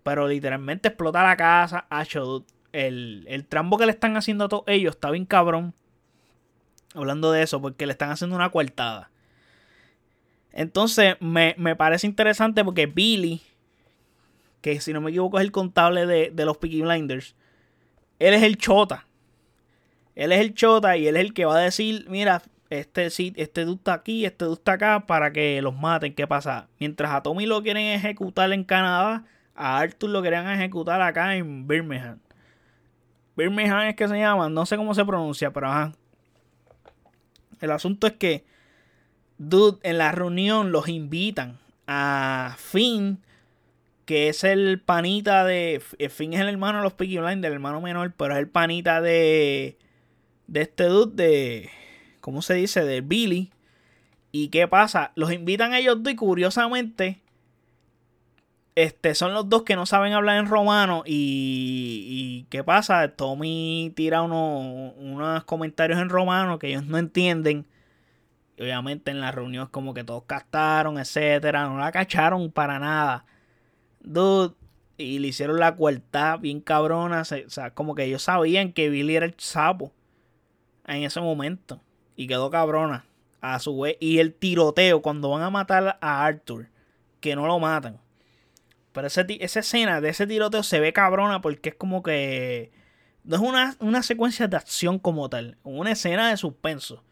Pero literalmente explota la casa. el, el trambo que le están haciendo a todos ellos está bien cabrón. Hablando de eso, porque le están haciendo una coartada. Entonces, me, parece interesante porque Billy, que si no me equivoco es el contable de, de los Peaky Blinders, él es el chota. Él es el chota y él es el que va a decir, mira, este, este dude está aquí, este dude está acá para que los maten. ¿Qué pasa? Mientras a Tommy lo quieren ejecutar en Canadá, a Arthur lo querían ejecutar acá en Birmingham. Birmingham es que se llama, no sé cómo se pronuncia, pero ajá. El asunto es que, dude, en la reunión los invitan a Finn, que es el panita de. Finn es el hermano de los Peaky Blinders, el hermano menor, pero es el panita de. De este dude de. ¿Cómo se dice? De Billy. ¿Y qué pasa? Los invitan a ellos dos y curiosamente. Este, son los dos que no saben hablar en romano. Y, y ¿qué pasa? Tommy tira unos comentarios en romano que ellos no entienden. Y obviamente en la reunión es como que todos castaron, etcétera. No la cacharon para nada. Dude. Y le hicieron la cuarta bien cabrona. O sea, como que ellos sabían que Billy era el sapo. En ese momento. Y quedó cabrona. A su vez. Y el tiroteo cuando van a matar a Arthur. Que no lo matan. Pero esa escena de ese tiroteo se ve cabrona porque es como que. No es una, una secuencia de acción como tal. Una escena de suspenso.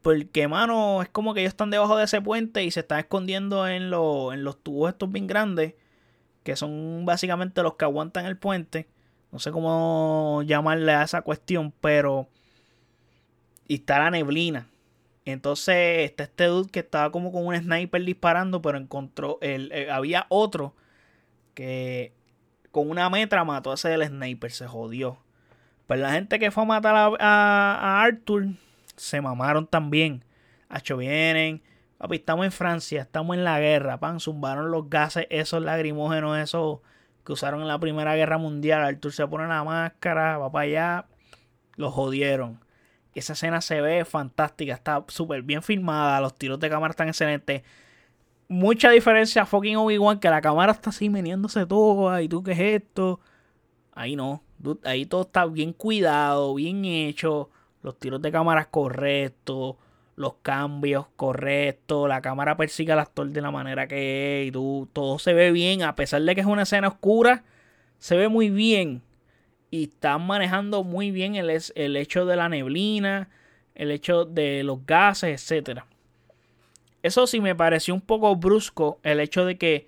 Porque, mano, es como que ellos están debajo de ese puente y se están escondiendo en, en los tubos estos bien grandes. Que son básicamente los que aguantan el puente. No sé cómo llamarle a esa cuestión, pero y está la neblina. Entonces está este dude que estaba como con un sniper disparando, pero encontró, el, eh, había otro que con una metra mató a ese del sniper, se jodió. Pues la gente que fue a matar a, a, Arthur se mamaron también. Hacho vienen, papi, estamos en Francia, estamos en la guerra, pan, zumbaron los gases, esos lagrimógenos, esos que usaron en la Primera Guerra Mundial. Arthur se pone la máscara, va para allá, lo jodieron. Esa escena se ve fantástica, está súper bien filmada, los tiros de cámara están excelentes. Mucha diferencia a fucking Obi-Wan, que la cámara está así meneándose toda, y tú qué es esto. Ahí no, ahí todo está bien cuidado, bien hecho, los tiros de cámara correctos, los cambios correctos, la cámara persigue al actor de la manera que es, y todo se ve bien, a pesar de que es una escena oscura, se ve muy bien y están manejando muy bien el, el hecho de la neblina, el hecho de los gases, etc. Eso sí me pareció un poco brusco el hecho de que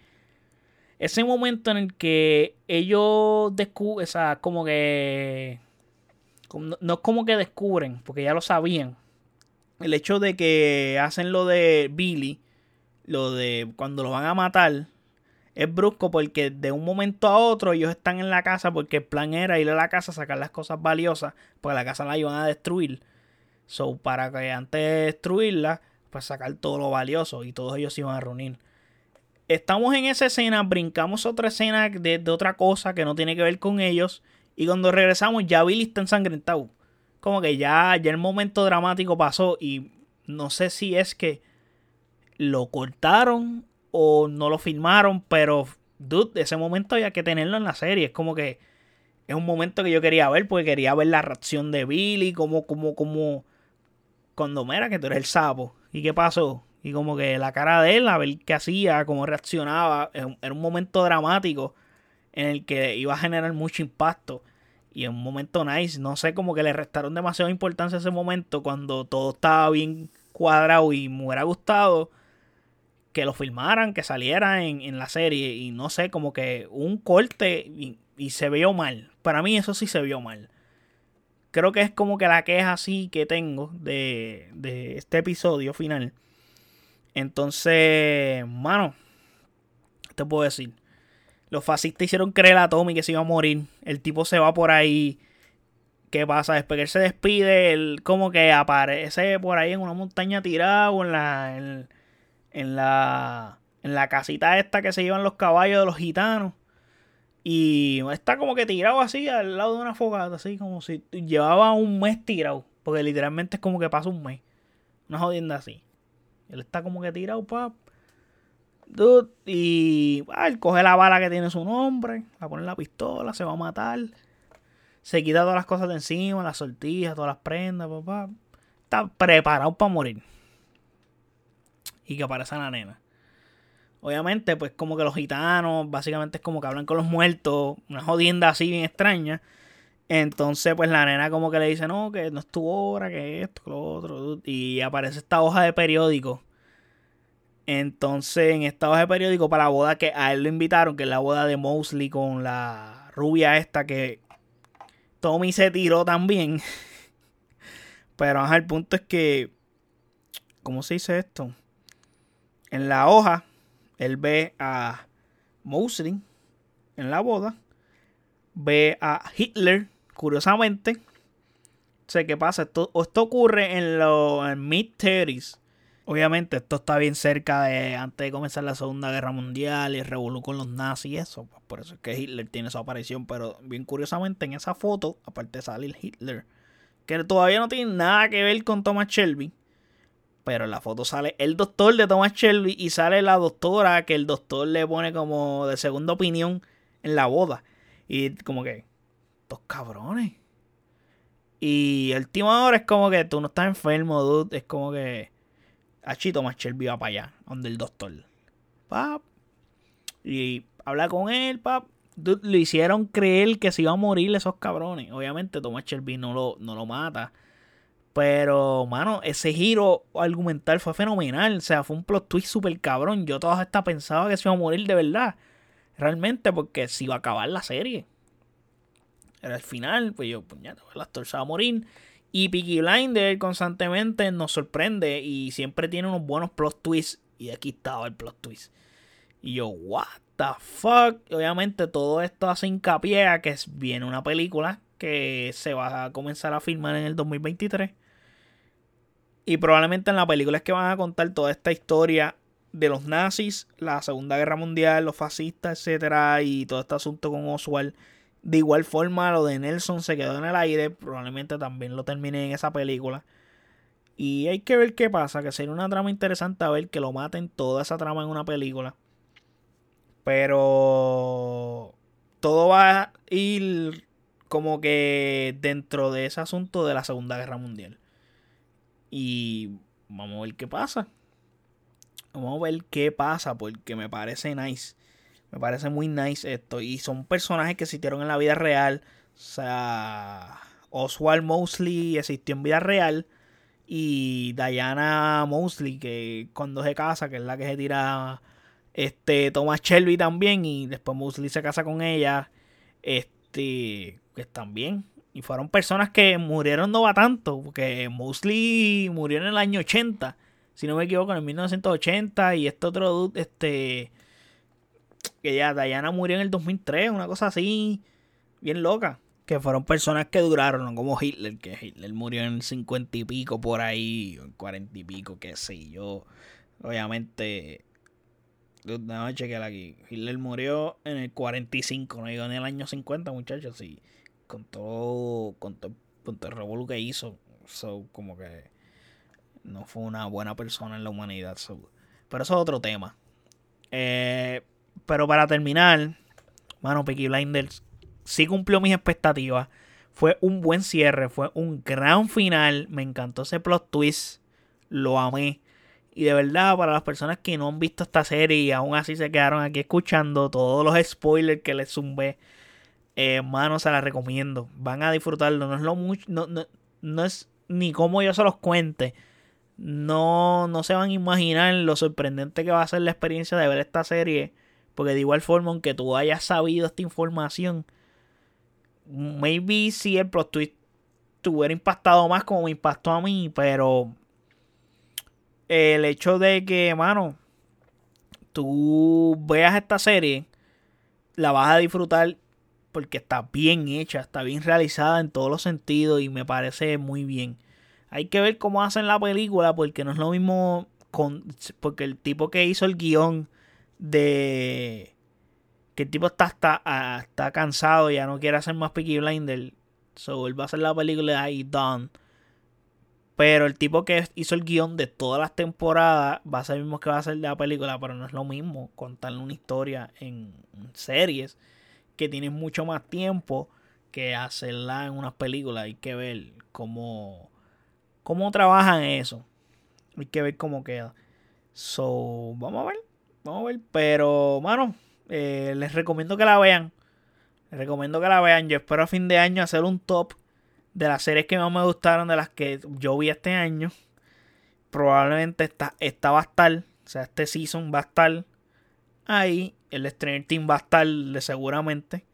ese momento en el que ellos descubren, o sea, como que no es como que descubren, porque ya lo sabían. El hecho de que hacen lo de Billy, lo de cuando lo van a matar, es brusco porque de un momento a otro ellos están en la casa porque el plan era ir a la casa a sacar las cosas valiosas porque la casa la iban a destruir. So, para que antes de destruirla, pues sacar todo lo valioso y todos ellos se iban a reunir. Estamos en esa escena, brincamos otra escena de, de otra cosa que no tiene que ver con ellos y cuando regresamos ya Billy está ensangrentado. Como que ya, ya el momento dramático pasó y no sé si es que lo cortaron o no lo filmaron, pero dude, ese momento había que tenerlo en la serie. Es como que es un momento que yo quería ver porque quería ver la reacción de Billy, como, como, como, cuando mira que tú eres el sapo. ¿Y qué pasó? Y como que la cara de él, a ver qué hacía, cómo reaccionaba. Era un momento dramático en el que iba a generar mucho impacto. Y en un momento nice, no sé, como que le restaron demasiada importancia a ese momento cuando todo estaba bien cuadrado y me hubiera gustado que lo filmaran, que saliera en, la serie y no sé, como que un corte y, se vio mal. Para mí eso sí se vio mal. Creo que es como que la queja así que tengo de, de este episodio final. Entonces, mano, te puedo decir? Los fascistas hicieron creer a Tommy que se iba a morir. El tipo se va por ahí. ¿Qué pasa? Después que él se despide, él como que aparece por ahí en una montaña tirada en la en la, en la casita esta que se llevan los caballos de los gitanos. Y está como que tirado así al lado de una fogata, así como si llevaba un mes tirado. Porque literalmente es como que pasa un mes. Una jodienda así. Él está como que tirado, pap. y ah, él coge la bala que tiene su nombre, la pone en la pistola, se va a matar. se quita todas las cosas de encima, las sortijas, todas las prendas, papá. Está preparado para morir. Y que aparece la nena. Obviamente, pues como que los gitanos, básicamente es como que hablan con los muertos, una jodienda así bien extraña. Entonces, pues la nena como que le dice, no, que no es tu hora, que esto, que lo otro. Y aparece esta hoja de periódico. Entonces, en esta hoja de periódico para la boda que a él lo invitaron, que es la boda de Mosley con la rubia esta que Tommy se tiró también. Pero el punto es que, ¿cómo se dice esto? En la hoja, él ve a Mosley en la boda. Ve a Hitler, curiosamente. Sé qué pasa. Esto, esto ocurre en los mid-30s. Obviamente, esto está bien cerca de antes de comenzar la Segunda Guerra Mundial y el con los nazis y eso. Pues por eso es que Hitler tiene su aparición. Pero bien curiosamente, en esa foto, aparte de salir Hitler, que todavía no tiene nada que ver con Thomas Shelby. Pero en la foto sale el doctor de Thomas Shelby y sale la doctora que el doctor le pone como de segunda opinión en la boda. Y como que, estos cabrones. Y el tío ahora es como que tú no estás enfermo, dude. Es como que Achito Shelby va para allá, donde el doctor. Pap. Y habla con él, pap. Le hicieron creer que se iba a morir esos cabrones. Obviamente Thomas Shelby no lo, no lo mata. Pero, mano, ese giro argumental fue fenomenal. O sea, fue un plot twist súper cabrón. Yo todas hasta pensaba que se iba a morir de verdad. Realmente, porque se iba a acabar la serie. Era el final, pues yo, puñata, el actor se va a morir. Y Peaky Blinder constantemente nos sorprende y siempre tiene unos buenos plot twists. Y aquí estaba el plot twist. Y yo, what the fuck. Obviamente todo esto hace hincapié a que viene una película que se va a comenzar a filmar en el 2023. Y probablemente en la película es que van a contar toda esta historia de los nazis, la Segunda Guerra Mundial, los fascistas, etcétera, y todo este asunto con Oswald de igual forma, lo de Nelson se quedó en el aire. Probablemente también lo termine en esa película. Y hay que ver qué pasa. Que sería una trama interesante a ver que lo maten toda esa trama en una película. Pero todo va a ir como que dentro de ese asunto de la Segunda Guerra Mundial. Y vamos a ver qué pasa. Vamos a ver qué pasa porque me parece nice. Me parece muy nice esto. Y son personajes que existieron en la vida real. O sea, Oswald Mosley existió en vida real. Y Diana Mosley, que cuando se casa, que es la que se tira este Thomas Shelby también. Y después Mosley se casa con ella. Este, que también. Y fueron personas que murieron no va tanto. Porque Mosley murió en el año 80. Si no me equivoco, en el 1980. Y este otro este que ya Diana murió en el 2003, una cosa así, bien loca. Que fueron personas que duraron, como Hitler, que Hitler murió en el 50 y pico por ahí, en 40 y pico, qué sé yo. Obviamente, déjame chequear aquí. Hitler murió en el 45, no digo en el año 50, muchachos, sí. Con todo, con todo, con todo el revuelo que hizo. So, como que no fue una buena persona en la humanidad. Pero eso es otro tema. Eh, pero para terminar, mano, Peaky Blinders sí cumplió mis expectativas. Fue un buen cierre, fue un gran final. Me encantó ese plot twist. Lo amé. Y de verdad, para las personas que no han visto esta serie y aún así se quedaron aquí escuchando todos los spoilers que les zumbé, eh, mano, se la recomiendo. Van a disfrutarlo. No es lo mucho, no, no, no es ni como yo se los cuente. No, no se van a imaginar lo sorprendente que va a ser la experiencia de ver esta serie porque de igual forma, aunque tú hayas sabido esta información, maybe si el plot twist te impactado más como me impactó a mí, pero el hecho de que, mano, tú veas esta serie, la vas a disfrutar porque está bien hecha, está bien realizada en todos los sentidos y me parece muy bien. Hay que ver cómo hacen la película porque no es lo mismo con porque el tipo que hizo el guion de que el tipo está, ah, está, cansado, ya no quiere hacer más Peaky Blinder. So, él va a hacer la película ahí, Done. Pero el tipo que hizo el guion de todas las temporadas va a ser el mismo que va a hacer la película, pero no es lo mismo contarle una historia en series que tienen mucho más tiempo que hacerla en unas películas. Hay que ver cómo, cómo trabajan eso. Hay que ver cómo queda. So, vamos a ver. Vamos a ver. Pero, mano, eh, les recomiendo que la vean. Les recomiendo que la vean. Yo espero a fin de año hacer un top de las series que más me gustaron, de las que yo vi este año. Probablemente esta, esta va a estar. O sea, este season va a estar ahí. El Stranger Team va a estar seguramente.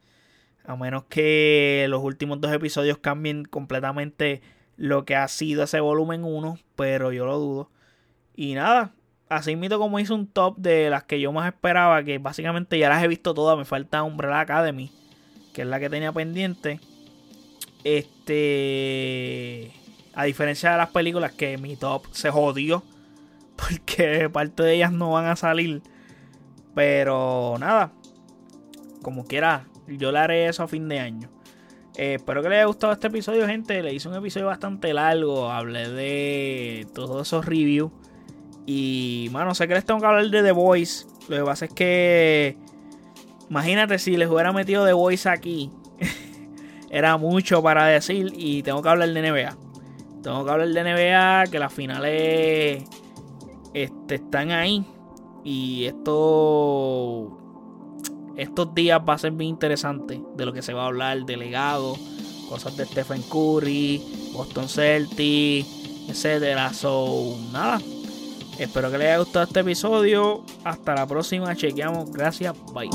A menos que los últimos dos episodios cambien completamente lo que ha sido ese volumen 1. Pero yo lo dudo. Y nada, así mismo como hice un top de las que yo más esperaba, que básicamente ya las he visto todas, me falta Umbrella Academy, que es la que tenía pendiente. Este, a diferencia de las películas que mi top se jodió, porque parte de ellas no van a salir. Pero nada, como quiera, yo le haré eso a fin de año. Eh, espero que les haya gustado este episodio, gente. Le hice un episodio bastante largo. Hablé de todos esos reviews y, mano, sé que les tengo que hablar de The Voice. Lo que pasa es que. Imagínate si les hubiera metido The Voice aquí. Era mucho para decir. Y tengo que hablar de NBA. Tengo que hablar de NBA. Que las finales. Este, están ahí. Y esto. Estos días va a ser bien interesante. De lo que se va a hablar. Delegado. Cosas de Stephen Curry. Boston Celtics. Etcétera. So, nada Espero que les haya gustado este episodio. Hasta la próxima. Chequeamos. Gracias. Bye.